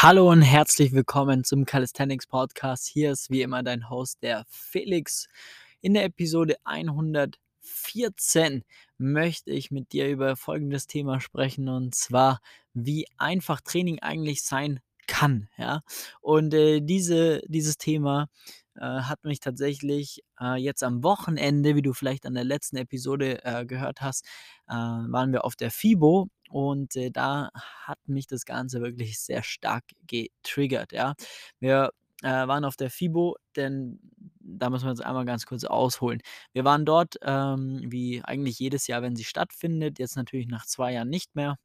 Hallo und herzlich willkommen zum Calisthenics Podcast. Hier ist wie immer dein Host, der Felix. In der Episode 114 möchte ich mit dir über folgendes Thema sprechen und zwar, wie einfach Training eigentlich sein kann. Ja? Und äh, diese, dieses Thema äh, hat mich tatsächlich äh, jetzt am Wochenende, wie du vielleicht an der letzten Episode äh, gehört hast, äh, waren wir auf der FIBO und äh, da hat mich das Ganze wirklich sehr stark getriggert. Ja? Wir äh, waren auf der FIBO, denn da müssen wir jetzt einmal ganz kurz ausholen. Wir waren dort, ähm, wie eigentlich jedes Jahr, wenn sie stattfindet, jetzt natürlich nach zwei Jahren nicht mehr.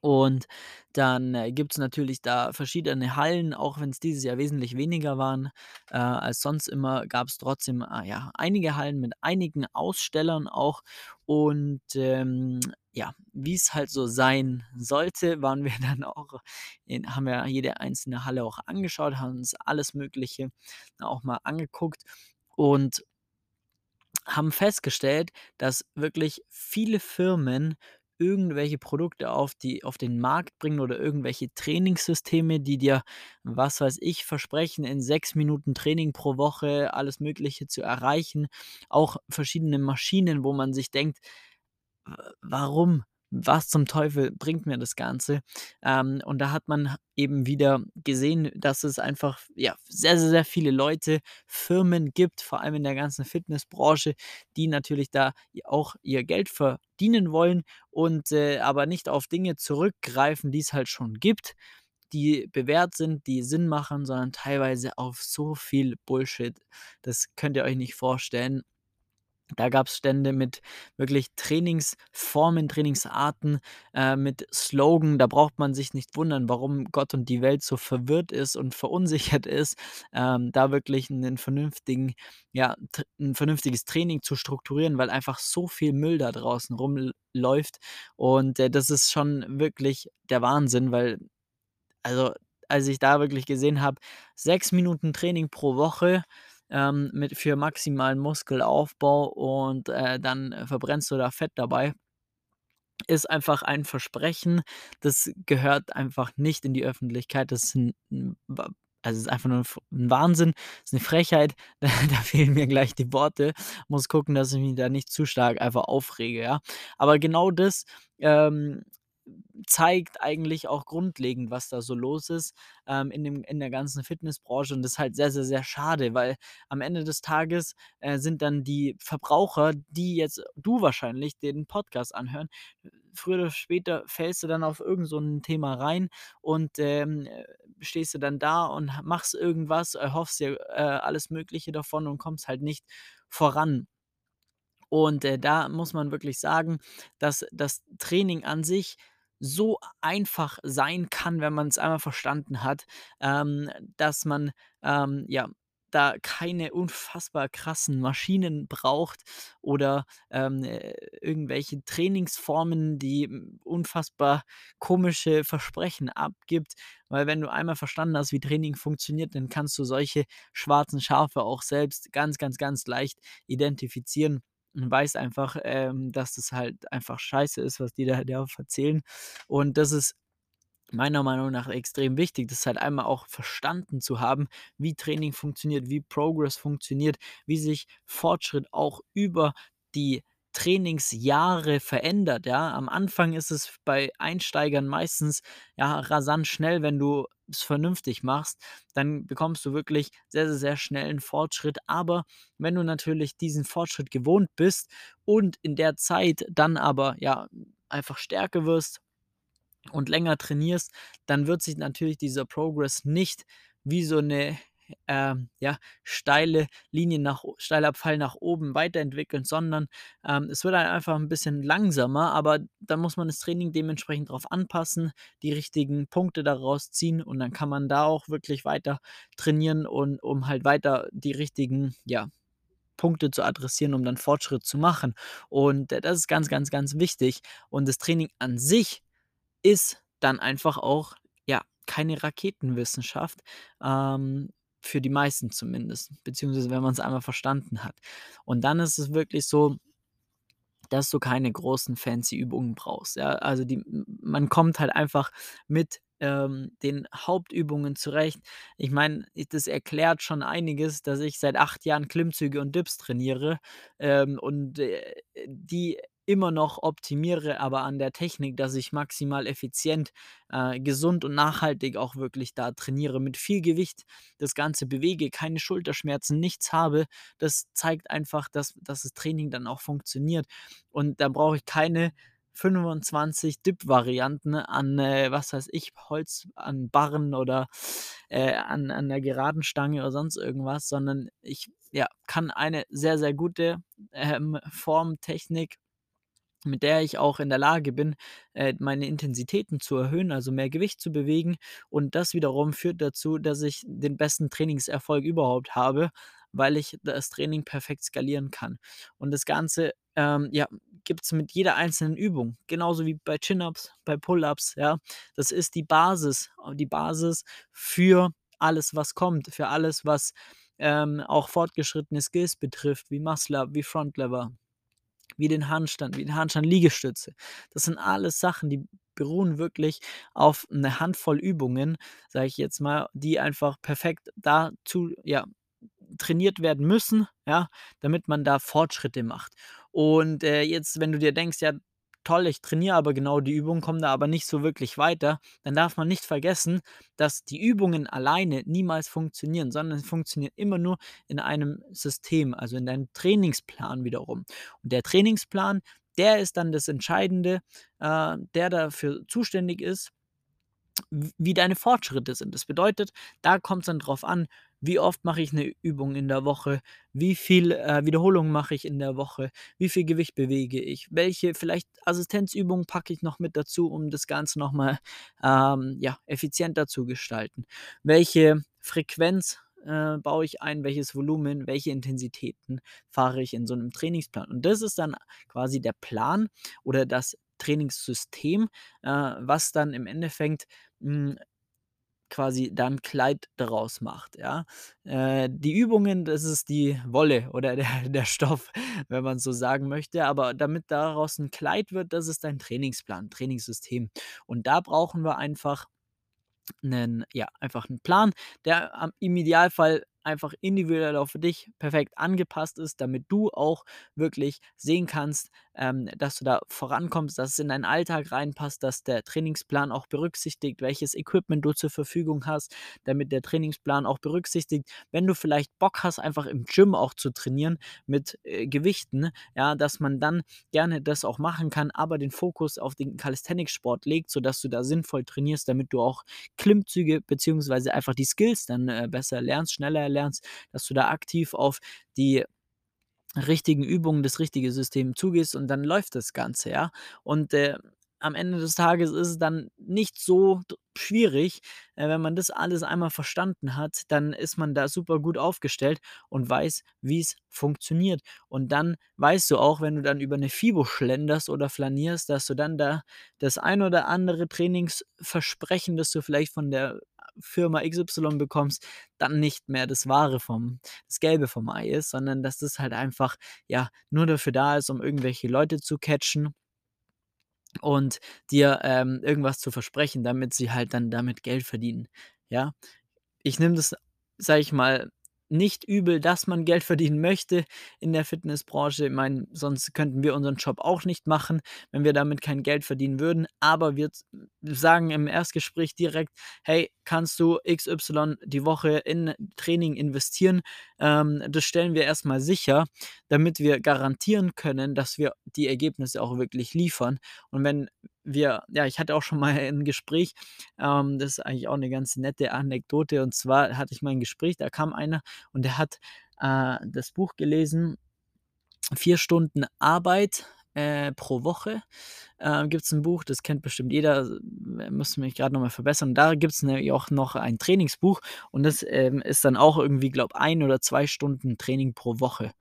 Und dann, äh, gibt's natürlich da verschiedene Hallen, auch wenn es dieses Jahr wesentlich weniger waren, äh, als sonst immer, gab es trotzdem, ah, ja, einige Hallen mit einigen Ausstellern auch. Und, ähm, ja, wie es halt so sein sollte, waren wir dann auch in haben wir jede einzelne Halle auch angeschaut, haben uns alles Mögliche auch mal angeguckt und haben festgestellt, dass wirklich viele Firmen irgendwelche Produkte auf die auf den Markt bringen oder irgendwelche Trainingssysteme, die dir, was weiß ich, versprechen, in 6 Minuten Training pro Woche alles Mögliche zu erreichen. Auch verschiedene Maschinen, wo man sich denkt: „W warum? Was zum Teufel bringt mir das Ganze?“ Ähm, und da hat man eben wieder gesehen, dass es einfach, ja, sehr, sehr, sehr viele Leute, Firmen gibt, vor allem in der ganzen Fitnessbranche, die natürlich da auch ihr Geld verdienen wollen und, äh, aber nicht auf Dinge zurückgreifen, die es halt schon gibt, die bewährt sind, die Sinn machen, sondern teilweise auf so viel Bullshit. Das könnt ihr euch nicht vorstellen. Da gab's Stände mit wirklich Trainingsformen, Trainingsarten, äh, mit Slogan. Da braucht man sich nicht wundern, warum Gott und die Welt so verwirrt ist und verunsichert ist, ähm, da wirklich 'nen vernünftigen ja, t 'n vernünftiges Training zu strukturieren, weil einfach so viel Müll da draußen ruml läuft. Und, äh, das ist schon wirklich der Wahnsinn, weil also, als ich da wirklich gesehen habe, 6 Minuten Training pro Woche, ähm, mit für maximalen Muskelaufbau und, äh, dann äh, verbrennst du da Fett dabei ist einfach ein Versprechen, das gehört einfach nicht in die Öffentlichkeit. Das ist 'n 'n wa also, ist einfach nur 'n f 'n Wahnsinn, ist 'ne Frechheit. Da da fehlen mir gleich die Worte. Muss gucken, dass ich mich da nicht zu stark einfach aufrege, ja? Aber genau das, ähm, zeigt eigentlich auch grundlegend, was da so los ist, ähm, in dem in der ganzen Fitnessbranche und das ist halt sehr, sehr, sehr schade, weil am Ende des Tages, äh, sind dann die Verbraucher, die jetzt du wahrscheinlich den Podcast anhören früher oder später fällst du dann auf irgend so Thema rein und, ähm, äh, stehst du dann da und machst irgendwas, erhoffst dir, äh, alles Mögliche davon und kommst halt nicht voran. Und, äh, da muss man wirklich sagen, dass das Training an sich so einfach sein kann, wenn man's einmal verstanden hat, ähm, dass man, ähm, ja, da keine unfassbar krassen Maschinen braucht oder, ähm, äh, irgendwelche Trainingsformen, die, hm, unfassbar komische Versprechen abgibt. Weil wenn du einmal verstanden hast, wie Training funktioniert, dann kannst du solche schwarzen Schafe auch selbst ganz, ganz, ganz leicht identifizieren und weißt einfach, ähm, dass das halt einfach Scheiße ist, was die da dir erzählen. Und das ist meiner Meinung nach extrem wichtig, das halt einmal auch verstanden zu haben, wie Training funktioniert, wie Progress funktioniert, wie sich Fortschritt auch über die Trainingsjahre verändert, ja? Am Anfang ist es bei Einsteigern meistens, ja, rasant schnell, wenn du es vernünftig machst, dann bekommst du wirklich sehr, sehr, sehr schnell 'n Fortschritt. Aber wenn du natürlich diesen Fortschritt gewohnt bist und in der Zeit dann aber, ja, einfach stärker wirst und länger trainierst, dann wird sich natürlich dieser Progress nicht wie so 'ne, ähm, ja, steile Linie nach steiler Pfeil nach oben weiterentwickeln, sondern, ähm, es wird halt einfach 'n bisschen langsamer, aber dann muss man das Training dementsprechend drauf anpassen, die richtigen Punkte daraus ziehen und dann kann man da auch wirklich weiter trainieren und um halt weiter die richtigen, ja, Punkte zu adressieren, um dann Fortschritt zu machen. Und, äh, das ist ganz, ganz, ganz wichtig. Und das Training an sich ist dann einfach auch, ja, keine Raketenwissenschaft, ähm, für die meisten zumindest, beziehungsweise wenn man's einmal verstanden hat. Und dann ist es wirklich so dass du keine großen fancy Übungen brauchst, ja? Also, die man kommt halt einfach mit ähm, den Hauptübungen zurecht. Ich meine, das erklärt schon einiges, dass ich seit 8 Jahren Klimmzüge und Dips trainiere, ähm, und, äh, die immer noch optimiere, aber an der Technik, dass ich maximal effizient, äh, gesund und nachhaltig auch wirklich da trainiere, mit viel Gewicht das Ganze bewege, keine Schulterschmerzen, nichts habe. Das zeigt einfach, dass dass das Training dann auch funktioniert. Und da brauche ich keine 25 Dip-Varianten an, äh, was weiß ich, Holz, an Barren oder, äh, an an 'ner geraden Stange oder sonst irgendwas, sondern ich, ja, kann eine sehr, sehr gute, ähm, Form, Technik mit der ich auch in der Lage bin, äh, meine Intensitäten zu erhöhen, also mehr Gewicht zu bewegen. Und das wiederum führt dazu, dass ich den besten Trainingserfolg überhaupt habe, weil ich das Training perfekt skalieren kann. Und das Ganze, ähm, ja, gibt's mit jeder einzelnen Übung, genauso wie bei Chin-ups, bei Pull-ups, ja. Das ist die Basis äh, die Basis für alles, was kommt, für alles, was, ähm, auch fortgeschrittene Skills betrifft, wie Muscle-up, wie Front Lever wie den Handstand, wie den Handstand-Liegestütze. Das sind alles Sachen, die beruhen wirklich auf 'ne Handvoll Übungen, sage ich jetzt mal, die einfach perfekt dazu, ja, trainiert werden müssen, ja, damit man da Fortschritte macht. Und, äh, jetzt, wenn du dir denkst: „Ja, toll, ich trainiere aber genau die Übung, komme da aber nicht so wirklich weiter“, dann darf man nicht vergessen, dass die Übungen alleine niemals funktionieren, sondern sie funktionieren immer nur in einem System, also in deinem Trainingsplan wiederum. Und der Trainingsplan, der ist dann das Entscheidende, äh, der dafür zuständig ist wie deine Fortschritte sind. Das bedeutet, da kommt's dann drauf an, wie oft mache ich 'ne Übung in der Woche, wie viel, äh, Wiederholungen mache ich in der Woche, wie viel Gewicht bewege ich, welche vielleicht Assistenzübungen packe ich noch mit dazu, um das Ganze noch mal, ähm, ja, effizienter zu gestalten. Welche Frequenz, äh, baue ich ein, welches Volumen, welche Intensitäten fahre ich in so 'nem Trainingsplan. Und das ist dann quasi der Plan oder das Trainingssystem, äh, was dann im Endeffekt, hm, quasi da 'n Kleid daraus macht, ja? Äh, die Übungen, das ist die Wolle oder der der Stoff, wenn man so sagen möchte, aber damit daraus 'n Kleid wird, das ist dein Trainingsplan, Trainingssystem. Und da brauchen wir einfach 'nen ja, einfach 'n Plan, der im Idealfall einfach individuell für dich perfekt angepasst ist, damit du auch wirklich sehen kannst, ähm, dass du da vorankommst, dass es in deinen Alltag reinpasst, dass der Trainingsplan auch berücksichtigt, welches Equipment du zur Verfügung hast, damit der Trainingsplan auch berücksichtigt, wenn du vielleicht Bock hast, einfach im Gym auch zu trainieren mit, äh, Gewichten, ja, dass man dann gerne das auch machen kann, aber den Fokus auf den Calisthenics-Sport legt, sodass du da sinnvoll trainierst, damit du auch Klimmzüge beziehungsweise einfach die Skills dann, äh, besser lernst, schneller erlernst, dass du da aktiv auf die richtigen Übungen, das richtige System zugehst und dann läuft das Ganze, ja? Und, äh, am Ende des Tages ist es dann nicht so schwierig, äh, wenn man das alles einmal verstanden hat, dann ist man da super gut aufgestellt und weiß, wie's funktioniert. Und dann weißt du auch, wenn du dann über 'ne FIBO schlenderst oder flanierst, dass du dann da das ein oder andere Trainingsversprechen, das du vielleicht von der Firma XY bekommst, dann nicht mehr das Wahre vom das Gelbe vom Ei ist, sondern dass das halt einfach, ja, nur dafür da ist, um irgendwelche Leute zu catchen und dir, ähm, irgendwas zu versprechen, damit sie halt dann damit Geld verdienen, ja? Ich nehme das, sage ich mal, nicht übel, dass man Geld verdienen möchte in der Fitnessbranche. Ich meine, sonst könnten wir unseren Job auch nicht machen, wenn wir damit kein Geld verdienen würden. Aber wir sagen im Erstgespräch direkt: „Hey, kannst du XY die Woche in Training investieren?“ Ähm, das stellen wir erst mal sicher, damit wir garantieren können, dass wir die Ergebnisse auch wirklich liefern. Und wenn wir ja, ich hatte auch schon mal 'n Gespräch, ähm, das ist eigentlich auch 'ne ganz nette Anekdote. Und zwar hatte ich mal 'n Gespräch, da kam einer und der hat, äh, das Buch gelesen „4 Stunden Arbeit, äh, pro Woche“, äh, gibt's 'n Buch, das kennt bestimmt jeder, äh, müsste mich grad noch mal verbessern. Da gibt's nämlich auch noch ein Trainingsbuch und das, ähm, ist dann auch irgendwie, glaube 1 oder 2 Stunden Training pro Woche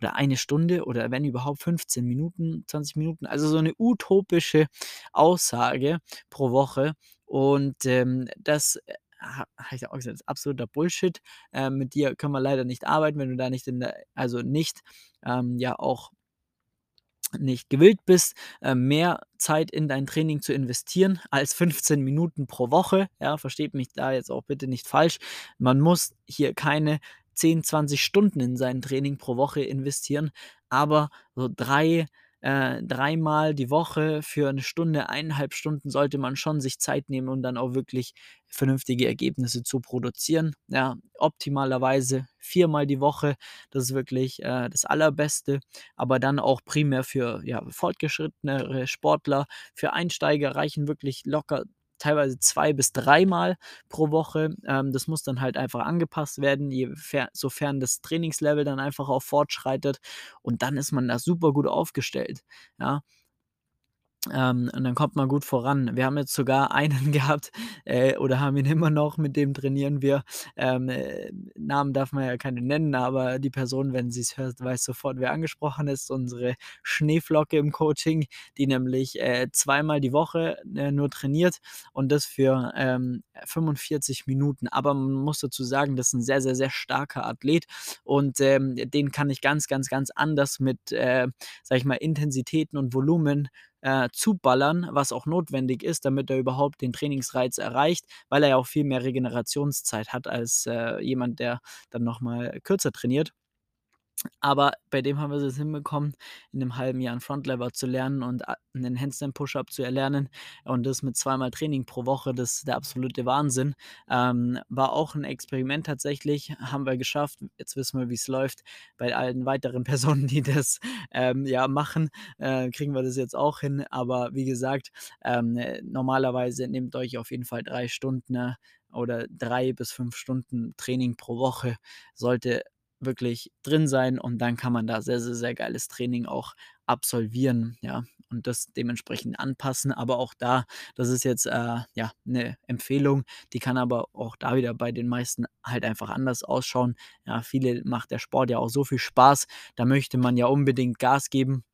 oder 1 Stunde oder wenn überhaupt 15 Minuten, 20 Minuten, also so 'ne utopische Aussage pro Woche. Und, ähm, das, äh, ha habe ich auch gesagt: „Ist absoluter Bullshit. Ähm, mit dir können wir leider nicht arbeiten, wenn du da nicht in der also nicht, ähm, ja auch nicht gewillt bist, äh, mehr Zeit in dein Training zu investieren als 15 Minuten pro Woche, ja, versteht mich da jetzt auch bitte nicht falsch. Man muss hier keine 10, 20 Stunden in sein Training pro Woche investieren, aber so 3 äh, dreimal die Woche für eine Stunde, 1,5 Stunden sollte man schon sich Zeit nehmen und dann auch wirklich vernünftige Ergebnisse zu produzieren. Ja, optimalerweise viermal die Woche, das ist wirklich, äh, das Allerbeste, aber dann auch primär für, ja, fortgeschrittenere Sportler. Für Einsteiger reichen wirklich locker teilweise zwei bis dreimal pro Woche. Ähm, das muss dann halt einfach angepasst werden, je fer sofern das Trainingslevel dann einfach auch fortschreitet und dann ist man da super gut aufgestellt, ja. Ähm, und dann kommt man gut voran. Wir haben jetzt sogar einen gehabt, äh, oder haben ihn immer noch, mit dem trainieren wir. Ähm, äh, Namen darf man ja keine nennen, aber die Person, wenn sie es hört, weiß sofort, wer angesprochen ist. Unsere Schneeflocke im Coaching, die nämlich äh, zweimal die Woche äh, nur trainiert und das für ähm, 45 Minuten. Aber man muss dazu sagen, das ist ein sehr, sehr, sehr starker Athlet und ähm, den kann ich ganz, ganz, ganz anders mit, äh, sag ich mal, Intensitäten und Volumen äh, zuballern, was auch notwendig ist, damit er überhaupt den Trainingsreiz erreicht, weil er ja auch viel mehr Regenerationszeit hat als äh, jemand, der dann nochmal kürzer trainiert. Aber bei dem haben wir es hinbekommen, in 'nem halben Jahr 'n Frontlever zu lernen und a 'nen Handstand Push-Up zu erlernen und das mit zweimal Training pro Woche. Das ist der absolute Wahnsinn. Ähm, war auch 'n Experiment tatsächlich, haben wir geschafft. Jetzt wissen wir, wie's läuft. Bei allen weiteren Personen, die das, ähm, ja, machen, äh, kriegen wir das jetzt auch hin. Aber wie gesagt, ähm, äh, normalerweise nehmt euch auf jeden Fall 3 Stunden, ne, oder 3 bis 5 Stunden Training pro Woche sollte wirklich drin sein und dann kann man da sehr, sehr, sehr geiles Training auch absolvieren, ja, und das dementsprechend anpassen. Aber auch da, das ist jetzt, äh, ja, 'ne Empfehlung, die kann aber auch da wieder bei den meisten halt einfach anders ausschauen. Ja, viele macht der Sport ja auch so viel Spaß, da möchte man ja unbedingt Gas geben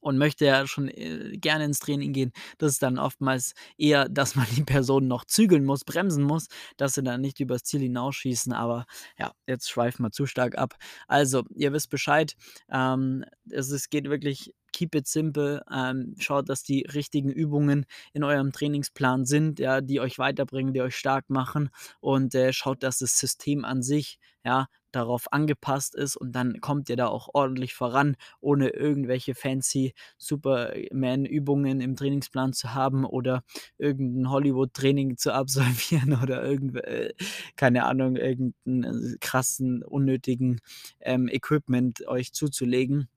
und möchte ja schon, äh, gerne ins Training gehen. Das ist dann oftmals eher, dass man die Person noch zügeln muss, bremsen muss, dass sie dann nicht übers Ziel hinausschießen. Aber ja, jetzt schweifen wir zu stark ab. Also, ihr wisst Bescheid. Ähm, es es geht wirklich keep it simple. Ähm, schaut, dass die richtigen Übungen in eurem Trainingsplan sind, ja, die euch weiterbringen, die euch stark machen und, äh, schaut, dass das System an sich, ja, darauf angepasst ist und dann kommt ihr da auch ordentlich voran, ohne irgendwelche fancy Superman-Übungen im Trainingsplan zu haben oder irgend 'n Hollywood-Training zu absolvieren oder irgendw äh, keine Ahnung, irgend 'n, äh, krassen, unnötigen, ähm, Equipment euch zuzulegen,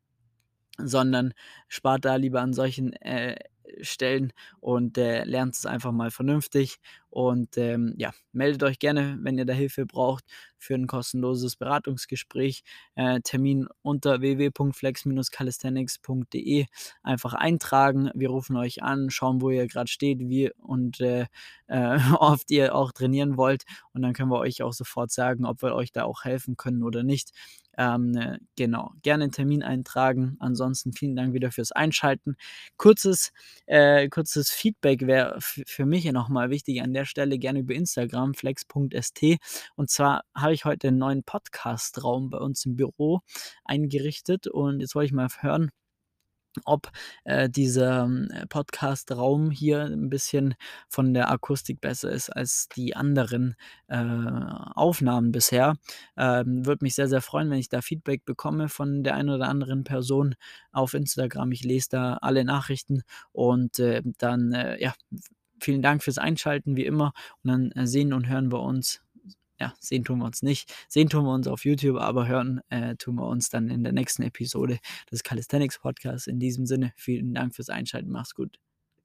sondern spart da lieber an solchen, äh, Stellen und, äh, lernt es einfach mal vernünftig. Und, ähm, ja, meldet euch gerne, wenn ihr da Hilfe braucht für 'n kostenloses Beratungsgespräch. Äh, Termin unter www.flex-calisthenics.de einfach eintragen. Wir rufen euch an, schauen, wo ihr grad steht, wie und, äh, äh, oft ihr auch trainieren wollt. Und dann können wir euch auch sofort sagen, ob wir euch da auch helfen können oder nicht. Ähm, äh, genau, gerne 'n Termin eintragen. Ansonsten vielen Dank wieder fürs Einschalten. Kurzes äh, kurzes Feedback wäre für mich ja noch mal wichtig an der Stelle, gerne über Instagram flex.st. Und zwar habe ich heute 'n neuen Podcastraum bei uns im Büro eingerichtet und jetzt wollte ich mal hören ob, äh, dieser, ähm, Podcastraum hier 'n bisschen von der Akustik besser ist als die anderen, äh, Aufnahmen bisher. Ähm, würde mich sehr, sehr freuen, wenn ich da Feedback bekomme von der einen oder anderen Person auf Instagram. Ich lese da alle Nachrichten und, äh, dann, äh, ja, vielen Dank fürs Einschalten wie immer und dann, äh, sehen und hören wir uns ja, sehen tun wir uns nicht. Sehen tun wir uns auf YouTube, aber hören, äh, tun wir uns dann in der nächsten Episode des Calisthenics Podcasts. In diesem Sinne, vielen Dank fürs Einschalten. Mach's gut.